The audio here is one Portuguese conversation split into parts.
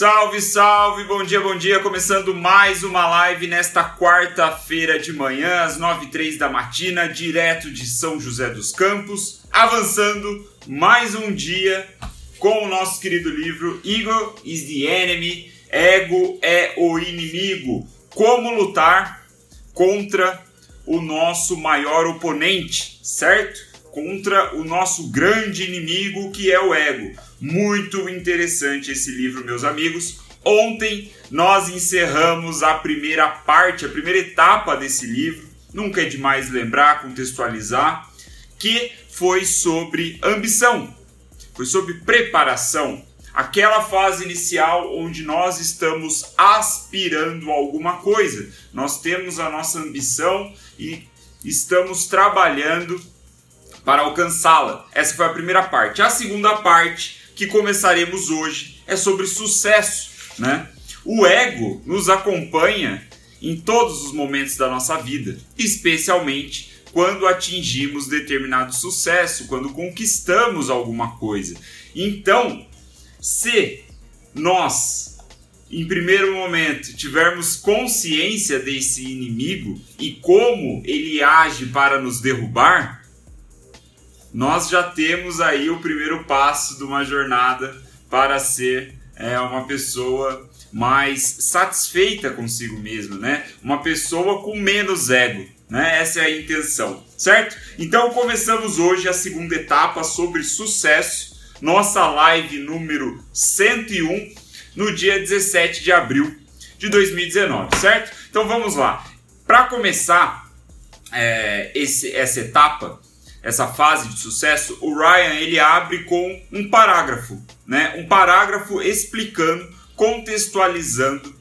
Salve, salve, bom dia, bom dia. Começando mais uma live nesta quarta-feira de manhã, às 9 e 3 da matina, direto de São José dos Campos. Avançando mais um dia com o nosso querido livro Ego is the Enemy, Ego é o Inimigo. Como lutar contra o nosso maior oponente, certo? Contra o nosso grande inimigo que é o ego. Muito interessante esse livro, meus amigos. Ontem nós encerramos a primeira parte, a primeira etapa desse livro. Nunca é demais lembrar, contextualizar, que foi sobre ambição, foi sobre preparação, aquela fase inicial onde nós estamos aspirando a alguma coisa. Nós temos a nossa ambição e estamos trabalhando para alcançá-la. Essa foi a primeira parte. A segunda parte, que começaremos hoje, é sobre sucesso, né? O ego nos acompanha em todos os momentos da nossa vida, especialmente quando atingimos determinado sucesso, quando conquistamos alguma coisa. Então, se nós, em primeiro momento, tivermos consciência desse inimigo e como ele age para nos derrubar, nós já temos aí o primeiro passo de uma jornada para ser é, uma pessoa mais satisfeita consigo mesmo, né? Uma pessoa com menos ego, né? Essa é a intenção, certo? Então começamos hoje a segunda etapa sobre sucesso, nossa live número 101, no dia 17 de abril de 2019, certo? Então vamos lá. Para começar é, esse, essa etapa, essa fase de sucesso, o Ryan ele abre com um parágrafo, né? Um parágrafo explicando, contextualizando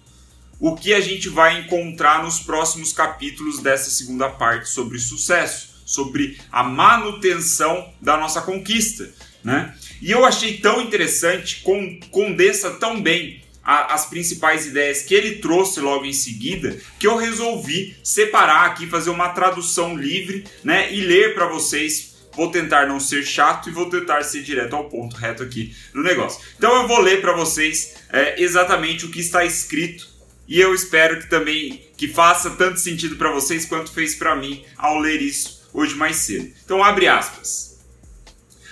o que a gente vai encontrar nos próximos capítulos dessa segunda parte sobre sucesso, sobre a manutenção da nossa conquista, né? E eu achei tão interessante, condensa tão bem as principais ideias que ele trouxe logo em seguida, que eu resolvi separar aqui, fazer uma tradução livre, né, e ler para vocês. Vou tentar não ser chato e vou tentar ser direto ao ponto, reto aqui no negócio. Então eu vou ler para vocês é, exatamente o que está escrito e eu espero que também que faça tanto sentido para vocês quanto fez para mim ao ler isso hoje mais cedo. Então abre aspas.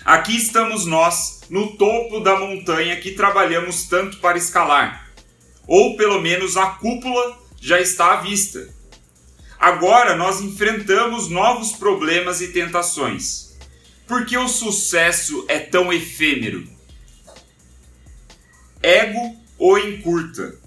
Aqui estamos nós no topo da montanha que trabalhamos tanto para escalar. Ou pelo menos a cúpula já está à vista. Agora nós enfrentamos novos problemas e tentações. Por que o sucesso é tão efêmero? Ego o encurta.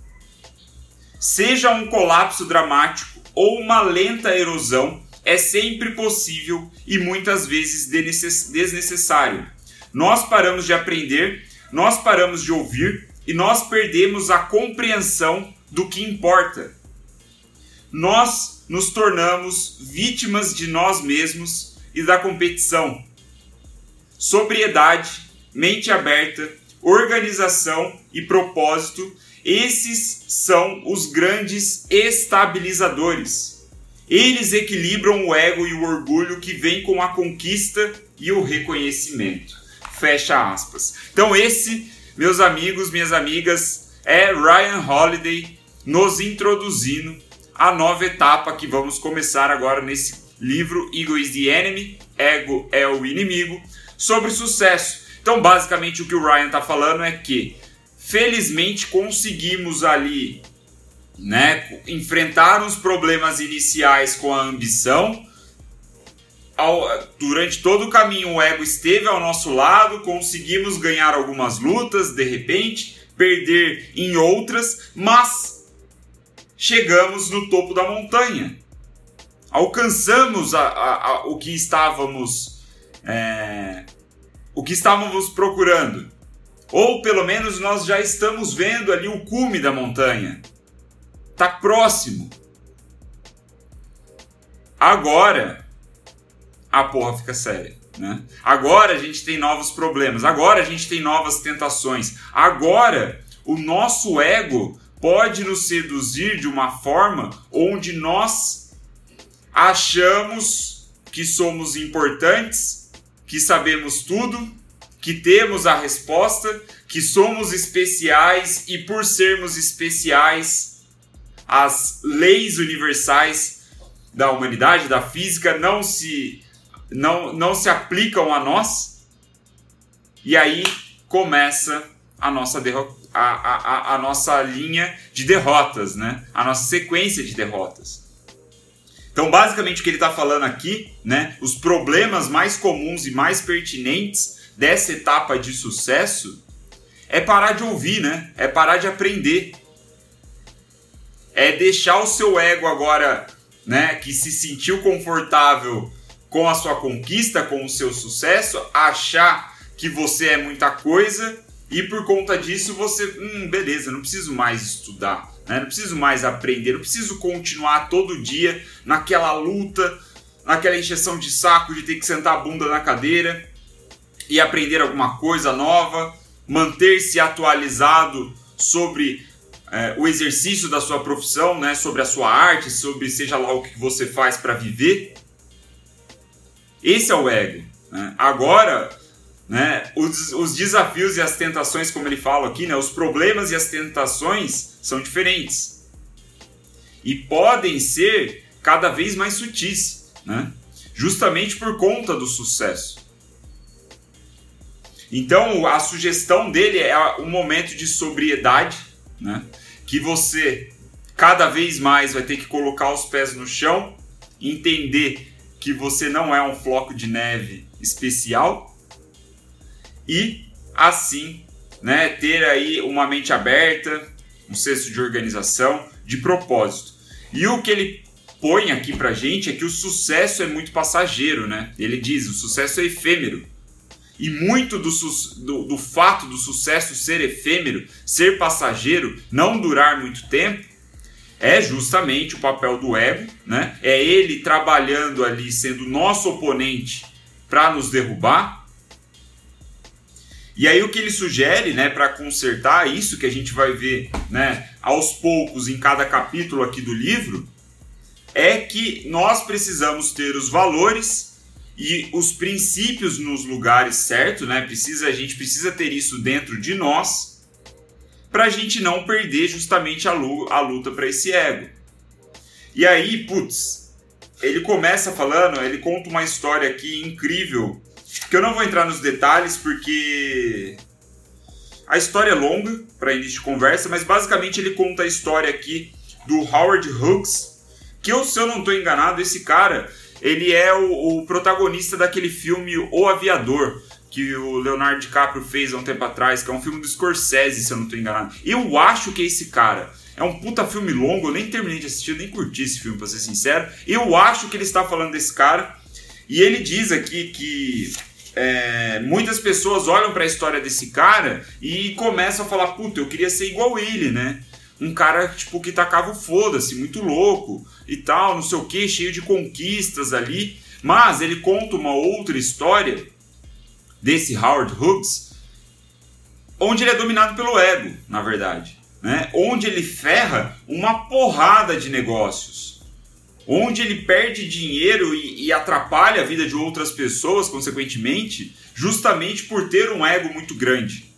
Seja um colapso dramático ou uma lenta erosão, é sempre possível e muitas vezes desnecessário nós paramos de aprender, nós paramos de ouvir e nós perdemos a compreensão do que importa. Nós nos tornamos vítimas de nós mesmos e da competição. Sobriedade, mente aberta, organização e propósito, esses são os grandes estabilizadores. Eles equilibram o ego e o orgulho que vem com a conquista e o reconhecimento. Fecha aspas. Então esse, meus amigos, minhas amigas, é Ryan Holiday nos introduzindo a nova etapa que vamos começar agora nesse livro Ego is the Enemy, Ego é o inimigo, sobre sucesso. Então, basicamente, o que o Ryan está falando é que, felizmente, conseguimos ali né, enfrentar os problemas iniciais com a ambição, ao, durante todo o caminho o ego esteve ao nosso lado, conseguimos ganhar algumas lutas, de repente, perder em outras, mas chegamos no topo da montanha. Alcançamos a, a, a, o que estávamos é, o que estávamos procurando. Ou pelo menos nós já estamos vendo ali o cume da montanha. Está próximo. Agora a porra fica séria. Né? Agora a gente tem novos problemas, agora a gente tem novas tentações, agora o nosso ego pode nos seduzir de uma forma onde nós achamos que somos importantes, que sabemos tudo, que temos a resposta, que somos especiais e por sermos especiais, as leis universais da humanidade, da física, não se, não, não se aplicam a nós. E aí começa a nossa, a, a, a nossa linha de derrotas, né? a nossa sequência de derrotas. Então, basicamente, o que ele está falando aqui, né? Os problemas mais comuns e mais pertinentes dessa etapa de sucesso é parar de ouvir, né? É parar de aprender. É deixar o seu ego agora, né, que se sentiu confortável com a sua conquista, com o seu sucesso, achar que você é muita coisa e por conta disso você, hum, beleza, não preciso mais estudar, né? Não preciso mais aprender, não preciso continuar todo dia naquela luta, naquela encheção de saco de ter que sentar a bunda na cadeira e aprender alguma coisa nova, manter-se atualizado sobre é, o exercício da sua profissão, né, sobre a sua arte, sobre seja lá o que você faz para viver. Esse é o ego. Né? Agora, né, os, os, desafios e as tentações, como ele fala aqui, né, os problemas e as tentações são diferentes e podem ser cada vez mais sutis, né? justamente por conta do sucesso. Então, a sugestão dele é um momento de sobriedade, né? Que você cada vez mais vai ter que colocar os pés no chão, entender que você não é um floco de neve especial e assim, né, ter aí uma mente aberta, um senso de organização, de propósito. E o que ele põe aqui pra gente é que o sucesso é muito passageiro, né? Ele diz, o sucesso é efêmero. E muito do, do, do fato do sucesso ser efêmero, ser passageiro, não durar muito tempo, é justamente o papel do ego, né? É ele trabalhando ali, sendo nosso oponente para nos derrubar. E aí o que ele sugere, né, para consertar isso que a gente vai ver, né, aos poucos em cada capítulo aqui do livro, é que nós precisamos ter os valores e os princípios nos lugares certos, né? Precisa, a gente precisa ter isso dentro de nós para a gente não perder justamente a, a luta para esse ego. E aí, putz, ele começa falando, ele conta uma história aqui incrível, que eu não vou entrar nos detalhes porque a história é longa para início de conversa, mas basicamente ele conta a história aqui do Howard Hughes, que eu, se eu não estou enganado, esse cara ele é o, o, protagonista daquele filme O Aviador, que o Leonardo DiCaprio fez há um tempo atrás, que é um filme do Scorsese, se eu não estou enganado. Eu acho que é esse cara. É um puta filme longo, eu nem terminei de assistir, nem curti esse filme, pra ser sincero. Eu acho que ele está falando desse cara. E ele diz aqui que é, muitas pessoas olham para a história desse cara e começam a falar: puta, eu queria ser igual ele, né? Um cara tipo que tacava o foda-se, muito louco e tal, não sei o que, cheio de conquistas ali. Mas ele conta uma outra história desse Howard Hughes, onde ele é dominado pelo ego, na verdade, né? Onde ele ferra uma porrada de negócios, onde ele perde dinheiro e, e atrapalha a vida de outras pessoas, consequentemente, justamente por ter um ego muito grande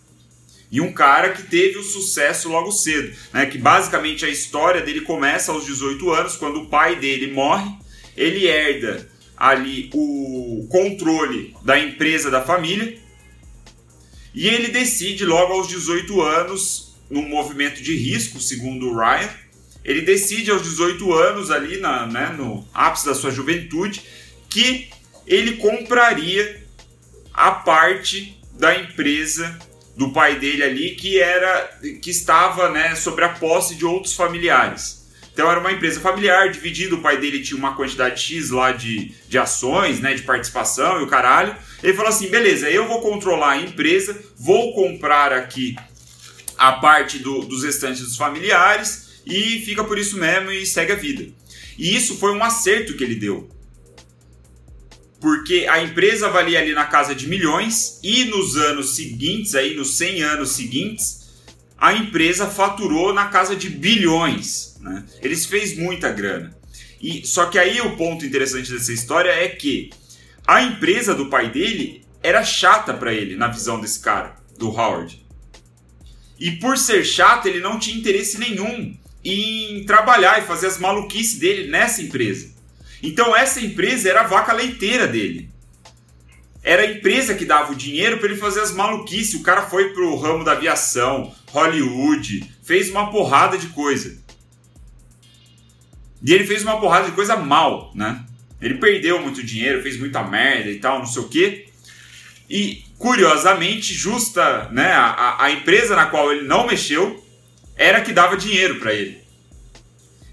e um cara que teve o sucesso logo cedo, né? Que basicamente a história dele começa aos 18 anos, quando o pai dele morre, ele herda ali o controle da empresa da família e ele decide logo aos 18 anos, num movimento de risco, segundo o Ryan, ele decide aos 18 anos ali na, né, no ápice da sua juventude que ele compraria a parte da empresa do pai dele ali que era que estava né, sobre a posse de outros familiares. Então era uma empresa familiar, dividida, o pai dele tinha uma quantidade X lá de, de ações, né, de participação e o caralho. Ele falou assim: beleza, eu vou controlar a empresa, vou comprar aqui a parte do, dos restantes dos familiares e fica por isso mesmo e segue a vida. E isso foi um acerto que ele deu porque a empresa valia ali na casa de milhões e nos anos seguintes, aí nos 100 anos seguintes, a empresa faturou na casa de bilhões. Né? Eles fez muita grana. E só que aí o ponto interessante dessa história é que a empresa do pai dele era chata para ele, na visão desse cara, do Howard. E por ser chato, ele não tinha interesse nenhum em trabalhar e fazer as maluquices dele nessa empresa. Então essa empresa era a vaca leiteira dele. Era a empresa que dava o dinheiro para ele fazer as maluquices. O cara foi pro ramo da aviação, Hollywood, fez uma porrada de coisa. E ele fez uma porrada de coisa mal, né? Ele perdeu muito dinheiro, fez muita merda e tal, não sei o quê. E, curiosamente, justa, né, a, a empresa na qual ele não mexeu era que dava dinheiro para ele.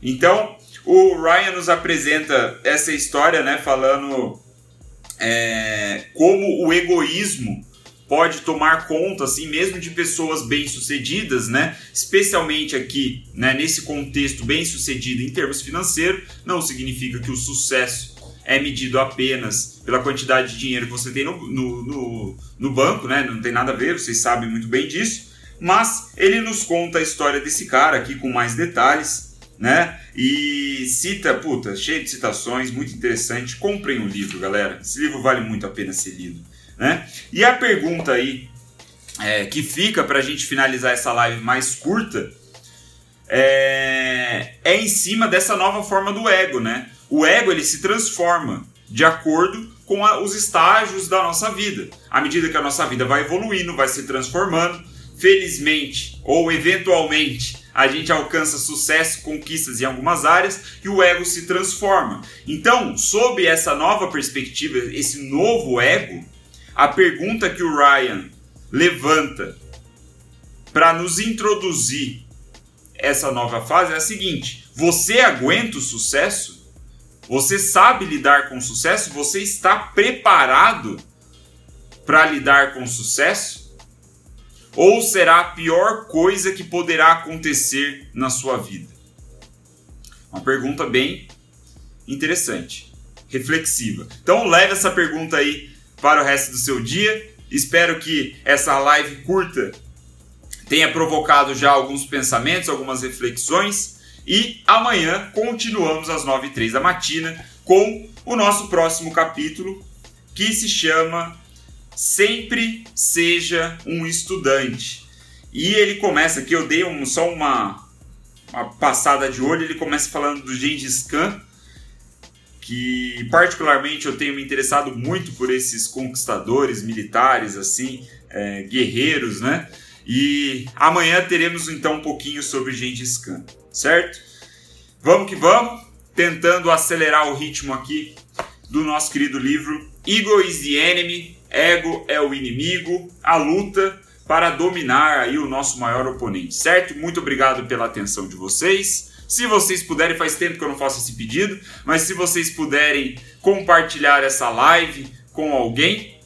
Então, o Ryan nos apresenta essa história, né, falando é, como o egoísmo pode tomar conta, assim, mesmo de pessoas bem-sucedidas, né? Especialmente aqui, né, nesse contexto bem-sucedido em termos financeiros, não significa que o sucesso é medido apenas pela quantidade de dinheiro que você tem no, no, no, no banco, né? Não tem nada a ver, vocês sabem muito bem disso. Mas ele nos conta a história desse cara aqui com mais detalhes, né? E cita, puta, cheio de citações, muito interessante. Comprem o livro, galera. Esse livro vale muito a pena ser lido. Né? E a pergunta aí é, que fica para a gente finalizar essa live mais curta é, é em cima dessa nova forma do ego, né? O ego ele se transforma de acordo com a, os estágios da nossa vida. À medida que a nossa vida vai evoluindo, vai se transformando, felizmente ou eventualmente a gente alcança sucesso, conquistas em algumas áreas e o ego se transforma. Então, sob essa nova perspectiva, esse novo ego, a pergunta que o Ryan levanta para nos introduzir essa nova fase é a seguinte: você aguenta o sucesso? Você sabe lidar com o sucesso? Você está preparado para lidar com o sucesso? Ou será a pior coisa que poderá acontecer na sua vida? Uma pergunta bem interessante, reflexiva. Então leve essa pergunta aí para o resto do seu dia. Espero que essa live curta tenha provocado já alguns pensamentos, algumas reflexões. E amanhã continuamos às 9 e 3 da matina com o nosso próximo capítulo que se chama Sempre Seja um Estudante. E ele começa aqui, eu dei um, só uma, uma passada de olho, ele começa falando do Gengis Khan, que particularmente eu tenho me interessado muito por esses conquistadores militares, assim, é, guerreiros, né? E amanhã teremos então um pouquinho sobre Gengis Khan, certo? Vamos que vamos, tentando acelerar o ritmo aqui do nosso querido livro Ego is the Enemy, Ego é o inimigo, a luta para dominar aí o nosso maior oponente, certo? Muito obrigado pela atenção de vocês. Se vocês puderem, faz tempo que eu não faço esse pedido, mas se vocês puderem compartilhar essa live com alguém,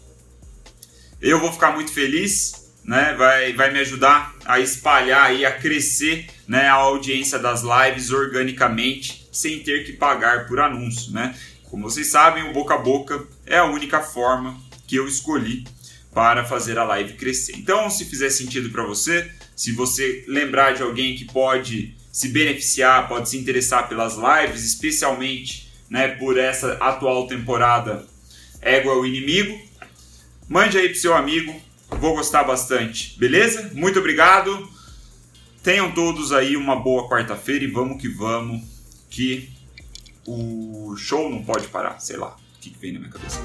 eu vou ficar muito feliz, né? Vai, vai me ajudar a espalhar e a crescer, né, a audiência das lives organicamente, sem ter que pagar por anúncio, né? Como vocês sabem, o boca a boca é a única forma que eu escolhi para fazer a live crescer. Então, se fizer sentido para você, se você lembrar de alguém que pode se beneficiar, pode se interessar pelas lives, especialmente né, por essa atual temporada Ego é o Inimigo, mande aí pro seu amigo, vou gostar bastante, beleza? Muito obrigado, tenham todos aí uma boa quarta-feira e vamos que vamos, que o show não pode parar, sei lá, o que, que vem na minha cabeça.